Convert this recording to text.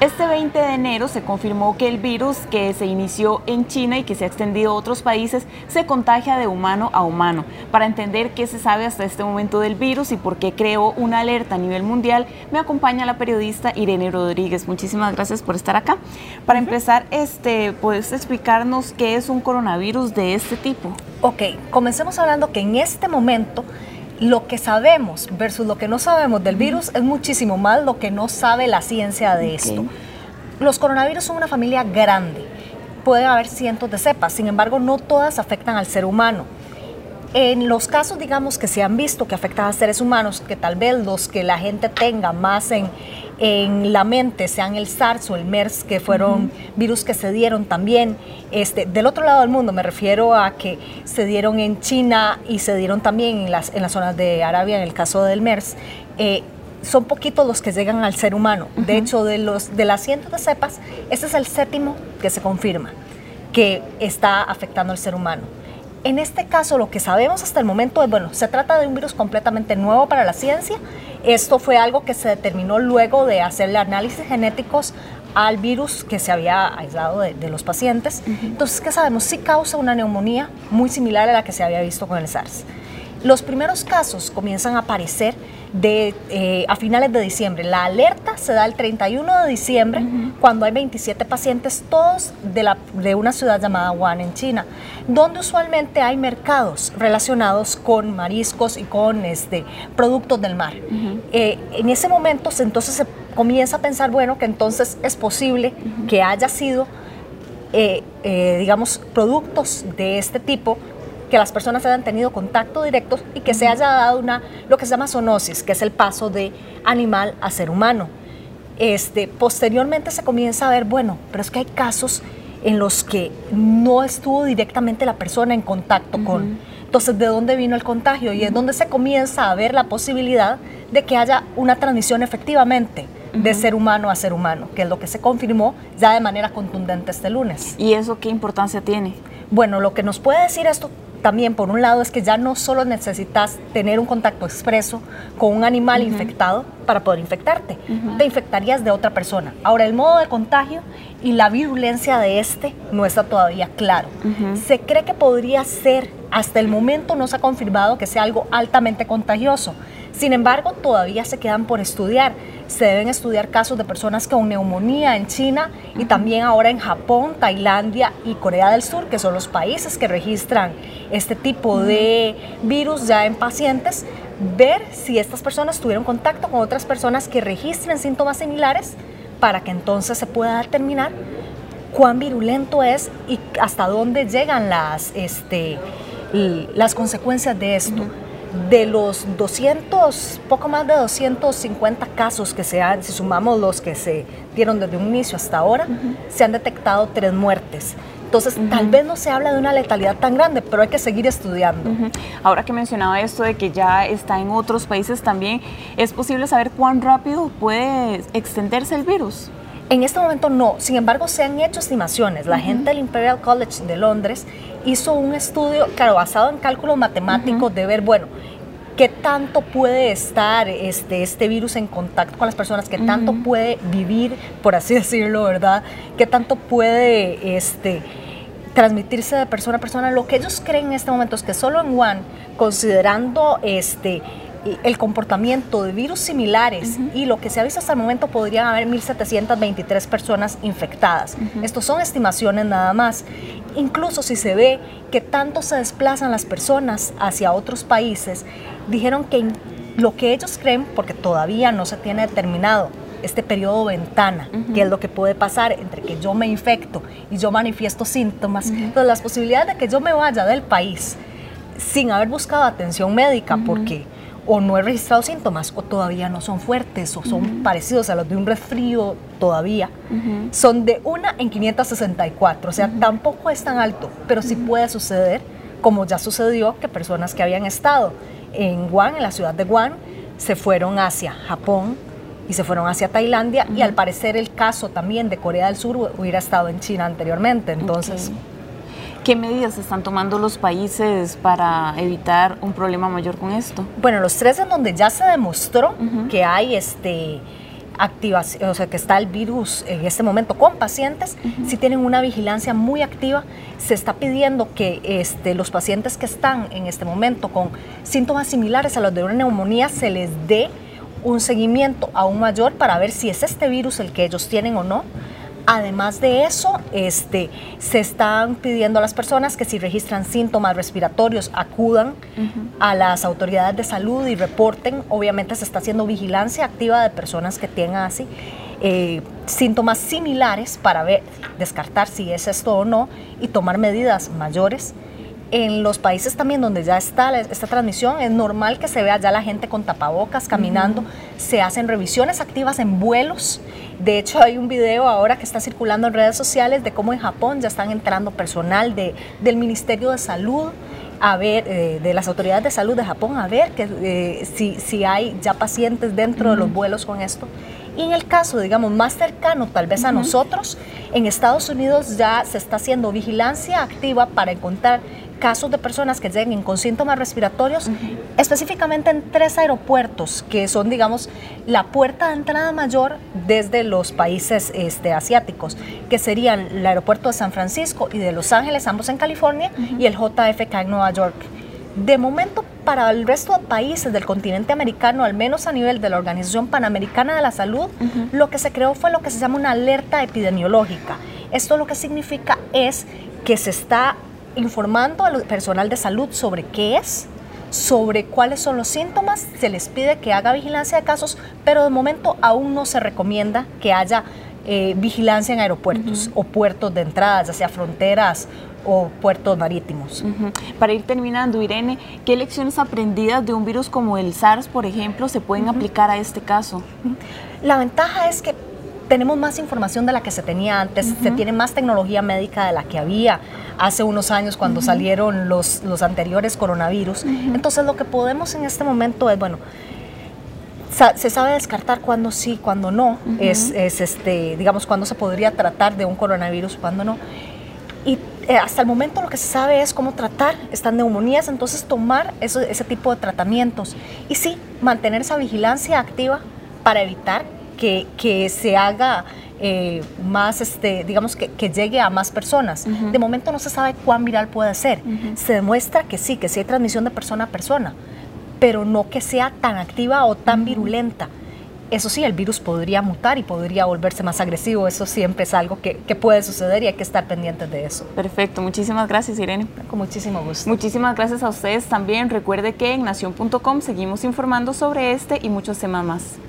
Este 20 de enero se confirmó que el virus que se inició en China y que se ha extendido a otros países se contagia de humano a humano. Para entender qué se sabe hasta este momento del virus y por qué creó una alerta a nivel mundial, me acompaña la periodista Irene Rodríguez. Muchísimas gracias por estar acá. Para empezar, este, ¿puedes explicarnos qué es un coronavirus de este tipo? Ok, comencemos hablando que en este momento lo que sabemos versus lo que no sabemos del virus es muchísimo más lo que no sabe la ciencia de esto. Los coronavirus son una familia grande. Puede haber cientos de cepas, sin embargo, no todas afectan al ser humano. En los casos, digamos, que se han visto que afectan a seres humanos, que tal vez los que la gente tenga más en, en la mente sean el SARS o el MERS, que fueron virus que se dieron también este, del otro lado del mundo. Me refiero a que se dieron en China y se dieron también en las, en las zonas de Arabia, en el caso del MERS. Eh, son poquitos los que llegan al ser humano. De hecho, de, los, de las cientos de cepas, este es el séptimo que se confirma que está afectando al ser humano. En este caso, lo que sabemos hasta el momento es, bueno, se trata de un virus completamente nuevo para la ciencia. Esto fue algo que se determinó luego de hacerle análisis genéticos al virus que se había aislado de, los pacientes. Entonces, ¿qué sabemos? Sí causa una neumonía muy similar a la que se había visto con el SARS. Los primeros casos comienzan a aparecer de, eh, a finales de diciembre. La alerta se da el 31 de diciembre cuando hay 27 pacientes, todos de, la, de una ciudad llamada Wuhan en China, donde usualmente hay mercados relacionados con mariscos y con este, productos del mar. Eh, en ese momento entonces se comienza a pensar, bueno, que entonces es posible que haya sido, eh, digamos, productos de este tipo que las personas hayan tenido contacto directo y que se haya dado una, lo que se llama zoonosis, que es el paso de animal a ser humano. Este, posteriormente se comienza a ver, bueno, pero es que hay casos en los que no estuvo directamente la persona en contacto con. Entonces, ¿de dónde vino el contagio? Y es donde se comienza a ver la posibilidad de que haya una transmisión efectivamente de ser humano a ser humano, que es lo que se confirmó ya de manera contundente este lunes. ¿Y eso qué importancia tiene? Bueno, lo que nos puede decir esto también, por un lado, es que ya no solo necesitas tener un contacto expreso con un animal infectado para poder infectarte, te infectarías de otra persona. Ahora, el modo de contagio y la virulencia de este no está todavía claro. Se cree que podría ser, hasta el momento no se ha confirmado que sea algo altamente contagioso. Sin embargo, todavía se quedan por estudiar. Se deben estudiar casos de personas con neumonía en China y también ahora en Japón, Tailandia y Corea del Sur, que son los países que registran este tipo de virus ya en pacientes. Ver si estas personas tuvieron contacto con otras personas que registren síntomas similares para que entonces se pueda determinar cuán virulento es y hasta dónde llegan las, este, las consecuencias de esto de los 200, poco más de 250 casos que se han, si sumamos los que se dieron desde un inicio hasta ahora, se han detectado tres muertes. Entonces, tal vez no se habla de una letalidad tan grande, pero hay que seguir estudiando. Ahora que mencionaba esto de que ya está en otros países también, ¿es posible saber cuán rápido puede extenderse el virus? En este momento no, sin embargo se han hecho estimaciones. La gente del Imperial College de Londres hizo un estudio, claro, basado en cálculos matemáticos de ver, bueno, qué tanto puede estar este, este virus en contacto con las personas, qué tanto puede vivir, por así decirlo, ¿verdad? Qué tanto puede este, transmitirse de persona a persona. Lo que ellos creen en este momento es que solo en Wuhan, considerando este, el comportamiento de virus similares y lo que se ha visto hasta el momento podrían haber 1.723 personas infectadas. Estos son estimaciones nada más. Incluso si se ve que tanto se desplazan las personas hacia otros países, dijeron que lo que ellos creen, porque todavía no se tiene determinado este periodo ventana, que es lo que puede pasar entre que yo me infecto y yo manifiesto síntomas, entonces las posibilidades de que yo me vaya del país sin haber buscado atención médica, porque o no he registrado síntomas o todavía no son fuertes o son parecidos a los de un resfrío todavía, son de una en 564, o sea, tampoco es tan alto, pero sí puede suceder, como ya sucedió, que personas que habían estado en Wuhan, en la ciudad de Wuhan, se fueron hacia Japón y se fueron hacia Tailandia y al parecer el caso también de Corea del Sur hubiera estado en China anteriormente, entonces... ¿Qué medidas están tomando los países para evitar un problema mayor con esto? Bueno, los tres en donde ya se demostró que hay este activación, o sea, que está el virus en este momento con pacientes, si tienen una vigilancia muy activa, se está pidiendo que este, los pacientes que están en este momento con síntomas similares a los de una neumonía se les dé un seguimiento aún mayor para ver si es este virus el que ellos tienen o no Además de eso, este, se están pidiendo a las personas que si registran síntomas respiratorios acudan a las autoridades de salud y reporten. Obviamente se está haciendo vigilancia activa de personas que tengan así eh, síntomas similares para ver, descartar si es esto o no y tomar medidas mayores en los países también donde ya está esta transmisión, es normal que se vea ya la gente con tapabocas caminando, se hacen revisiones activas en vuelos. De hecho, hay un video ahora que está circulando en redes sociales de cómo en Japón ya están entrando personal de, del Ministerio de Salud a ver, eh, de las autoridades de salud de Japón, a ver que, eh, si, si hay ya pacientes dentro de los vuelos con esto. Y en el caso, digamos, más cercano tal vez a nosotros, en Estados Unidos ya se está haciendo vigilancia activa para encontrar casos de personas que lleguen con síntomas respiratorios, específicamente en tres aeropuertos, que son, digamos, la puerta de entrada mayor desde los países este, asiáticos, que serían el aeropuerto de San Francisco y de Los Ángeles, ambos en California, y el JFK en Nueva York. De momento, para el resto de países del continente americano, al menos a nivel de la Organización Panamericana de la Salud, lo que se creó fue lo que se llama una alerta epidemiológica. Esto lo que significa es que se está informando al personal de salud sobre qué es, sobre cuáles son los síntomas, se les pide que haga vigilancia de casos, pero de momento aún no se recomienda que haya eh, vigilancia en aeropuertos o puertos de entradas, hacia fronteras o puertos marítimos. Para ir terminando, Irene, ¿qué lecciones aprendidas de un virus como el SARS, por ejemplo, se pueden aplicar a este caso? La ventaja es que tenemos más información de la que se tenía antes, se tiene más tecnología médica de la que había hace unos años cuando salieron los, los anteriores coronavirus. Entonces lo que podemos en este momento es, bueno, se sabe descartar cuándo sí, cuándo no, es, es, este, digamos, cuándo se podría tratar de un coronavirus, cuándo no. Y hasta el momento lo que se sabe es cómo tratar estas neumonías, entonces tomar ese tipo de tratamientos y sí, mantener esa vigilancia activa para evitar que, que se haga eh, más, este, digamos, que, llegue a más personas. De momento no se sabe cuán viral puede ser. Se demuestra que sí, que sí hay transmisión de persona a persona, pero no que sea tan activa o tan virulenta. Eso sí, el virus podría mutar y podría volverse más agresivo. Eso siempre es algo que, que, puede suceder y hay que estar pendientes de eso. Perfecto. Muchísimas gracias, Irene. Con muchísimo gusto. Muchísimas gracias a ustedes también. Recuerde que en nación.com seguimos informando sobre este y muchos temas más.